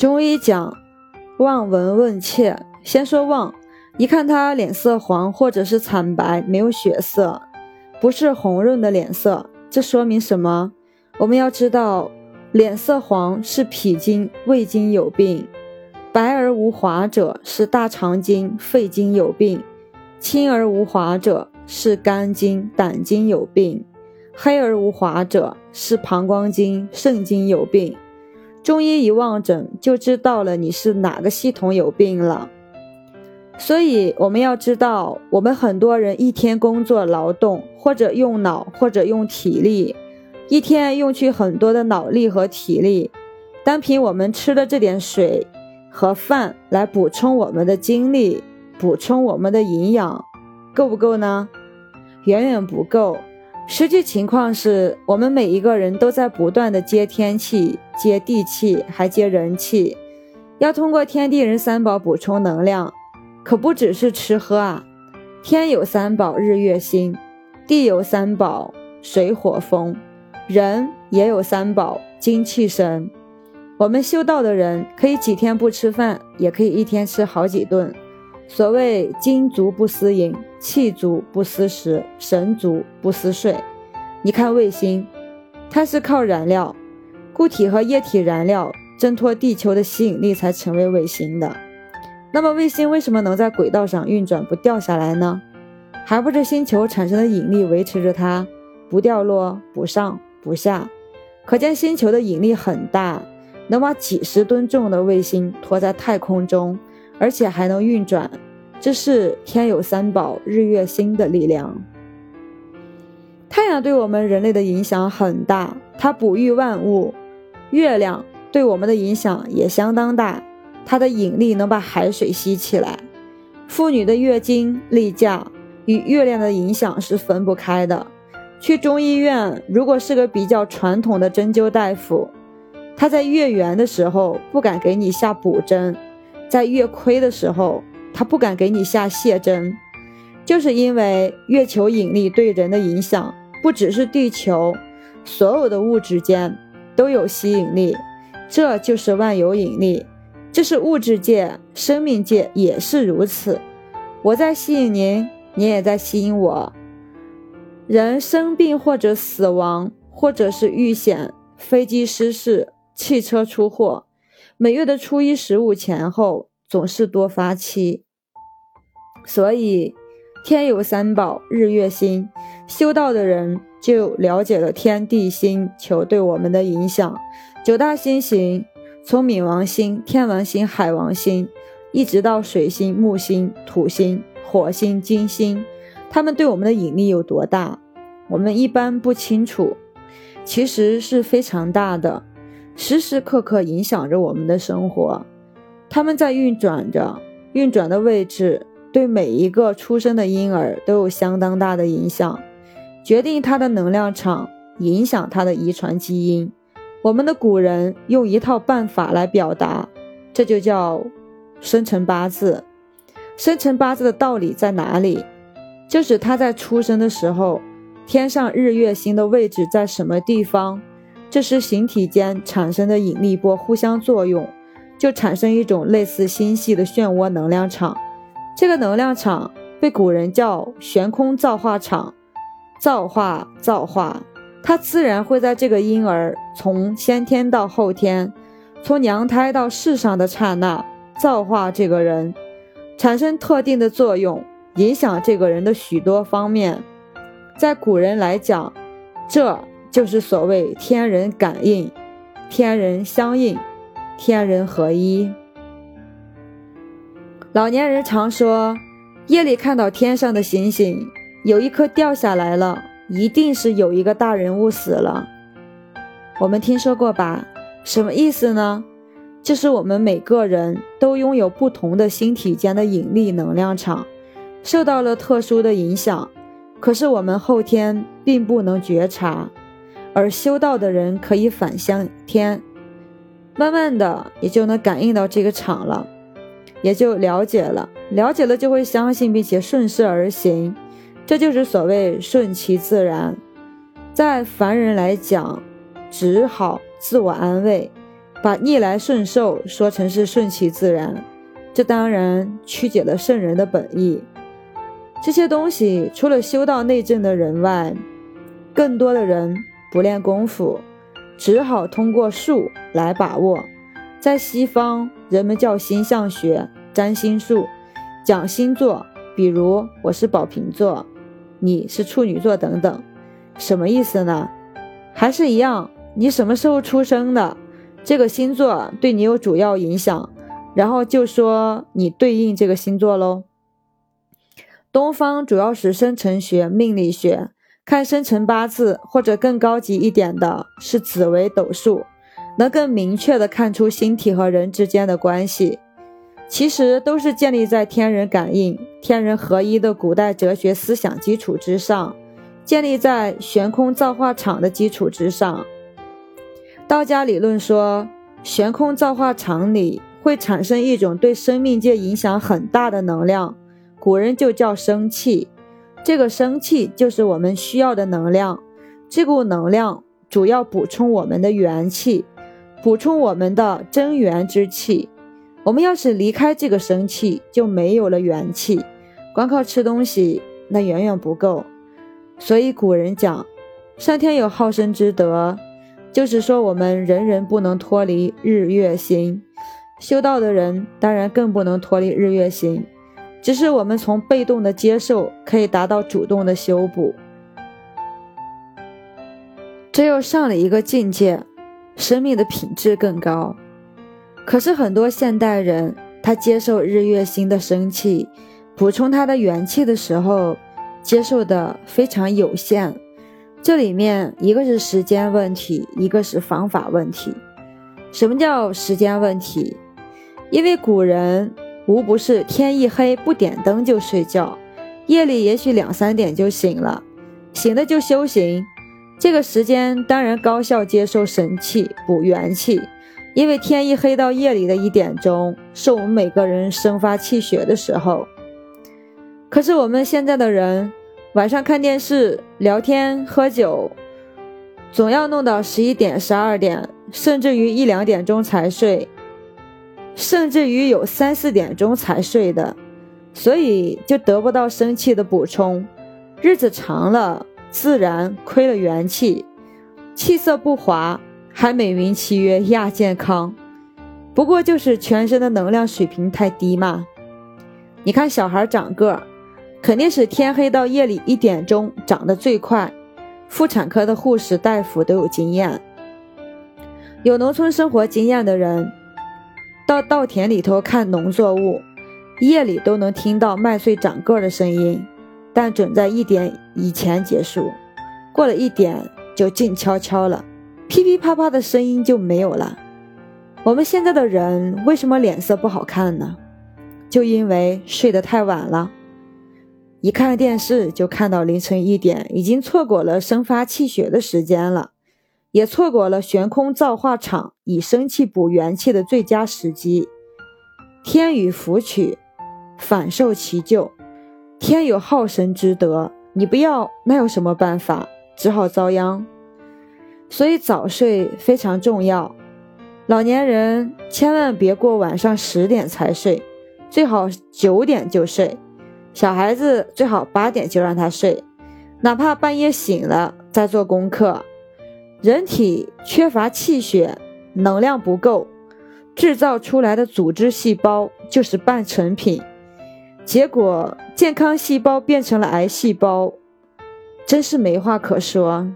中医讲望闻问切，先说望，一看他脸色黄或者是惨白，没有血色，不是红润的脸色，这说明什么？我们要知道，脸色黄是脾经、胃经有病；白而无华者是大肠经、肺经有病；青而无华者是肝经、胆经有病；黑而无华者是膀胱经、肾经有病。中医一望诊就知道了你是哪个系统有病了，所以我们要知道，我们很多人一天工作劳动，或者用脑，或者用体力，一天用去很多的脑力和体力，单凭我们吃的这点水和饭来补充我们的精力，补充我们的营养，够不够呢？远远不够。实际情况是我们每一个人都在不断的接天气、接地气，还接人气，要通过天地人三宝补充能量，可不只是吃喝啊。天有三宝，日月星；地有三宝，水火风；人也有三宝，精气神。我们修道的人可以几天不吃饭，也可以一天吃好几顿。所谓金足不思饮，气足不思食，神足不思睡。你看卫星，它是靠燃料，固体和液体燃料挣脱地球的吸引力才成为卫星的。那么卫星为什么能在轨道上运转不掉下来呢？还不是星球产生的引力维持着它不掉落、不上不下。可见星球的引力很大，能把几十吨重的卫星拖在太空中。而且还能运转，这是天有三宝，日月星的力量。太阳对我们人类的影响很大，它哺育万物；月亮对我们的影响也相当大，它的引力能把海水吸起来。妇女的月经、例假与月亮的影响是分不开的。去中医院，如果是个比较传统的针灸大夫，他在月圆的时候不敢给你下补针。在月亏的时候，他不敢给你下泻针，就是因为月球引力对人的影响不只是地球，所有的物质间都有吸引力，这就是万有引力，这是物质界、生命界也是如此。我在吸引您，您也在吸引我。人生病或者死亡，或者是遇险，飞机失事，汽车出货。每月的初一、十五前后总是多发期，所以天有三宝，日月星。修道的人就了解了天地星球对我们的影响。九大星型，从冥王星、天王星、海王星，一直到水星、木星、土星、火星、金星，它们对我们的引力有多大？我们一般不清楚，其实是非常大的。时时刻刻影响着我们的生活，他们在运转着，运转的位置对每一个出生的婴儿都有相当大的影响，决定他的能量场，影响他的遗传基因。我们的古人用一套办法来表达，这就叫生辰八字。生辰八字的道理在哪里？就是他在出生的时候，天上日月星的位置在什么地方。这是，形体间产生的引力波互相作用，就产生一种类似星系的漩涡能量场。这个能量场被古人叫悬空造化场。造化，造化，它自然会在这个婴儿从先天到后天，从娘胎到世上的刹那，造化这个人，产生特定的作用，影响这个人的许多方面。在古人来讲，这。就是所谓天人感应、天人相应、天人合一。老年人常说，夜里看到天上的星星，有一颗掉下来了，一定是有一个大人物死了。我们听说过吧？什么意思呢？就是我们每个人都拥有不同的星体间的引力能量场，受到了特殊的影响，可是我们后天并不能觉察。而修道的人可以反向天，慢慢的也就能感应到这个场了，也就了解了，了解了就会相信并且顺势而行，这就是所谓顺其自然。在凡人来讲，只好自我安慰，把逆来顺受说成是顺其自然，这当然曲解了圣人的本意。这些东西除了修道内证的人外，更多的人不练功夫，只好通过术来把握。在西方，人们叫星象学、占星术，讲星座，比如我是宝瓶座，你是处女座等等，什么意思呢？还是一样，你什么时候出生的，这个星座对你有主要影响，然后就说你对应这个星座喽。东方主要是生辰学、命理学，看生辰八字，或者更高级一点的是紫微斗数，能更明确的看出星体和人之间的关系。其实都是建立在天人感应、天人合一的古代哲学思想基础之上，建立在悬空造化场的基础之上。道家理论说，悬空造化场里会产生一种对生命界影响很大的能量。古人就叫生气，这个生气就是我们需要的能量。这股能量主要补充我们的元气，补充我们的真元之气。我们要是离开这个生气，就没有了元气，光靠吃东西那远远不够。所以古人讲，上天有好生之德，就是说我们人人不能脱离日月星。修道的人当然更不能脱离日月星。只是我们从被动的接受可以达到主动的修补，这又上了一个境界，生命的品质更高。可是很多现代人，他接受日月星的生气，补充他的元气的时候，接受的非常有限。这里面一个是时间问题，一个是方法问题。什么叫时间问题？因为古人。无不是天一黑不点灯就睡觉，夜里也许两三点就醒了，醒了就修行。这个时间当然高效接受神气补元气，因为天一黑到夜里的一点钟是我们每个人生发气血的时候。可是我们现在的人晚上看电视、聊天、喝酒，总要弄到十一点、十二点，甚至于一两点钟才睡。甚至于有三四点钟才睡的，所以就得不到生气的补充，日子长了，自然亏了元气，气色不华，还美名其曰亚健康。不过就是全身的能量水平太低嘛。你看小孩长个，肯定是天黑到夜里一点钟长得最快。妇产科的护士大夫都有经验，有农村生活经验的人。到稻田里头看农作物，夜里都能听到麦穗长个的声音，但准在一点以前结束。过了一点就静悄悄了，噼噼啪啪的声音就没有了。我们现在的人为什么脸色不好看呢？就因为睡得太晚了，一看电视就看到凌晨一点，已经错过了生发气血的时间了。也错过了悬空造化场以生气补元气的最佳时机。天与福取，反受其咎。天有好神之德，你不要，那有什么办法？只好遭殃。所以早睡非常重要。老年人千万别过晚上十点才睡，最好九点就睡。小孩子最好八点就让他睡，哪怕半夜醒了再做功课。人体缺乏气血，能量不够，制造出来的组织细胞就是半成品，结果健康细胞变成了癌细胞，真是没话可说。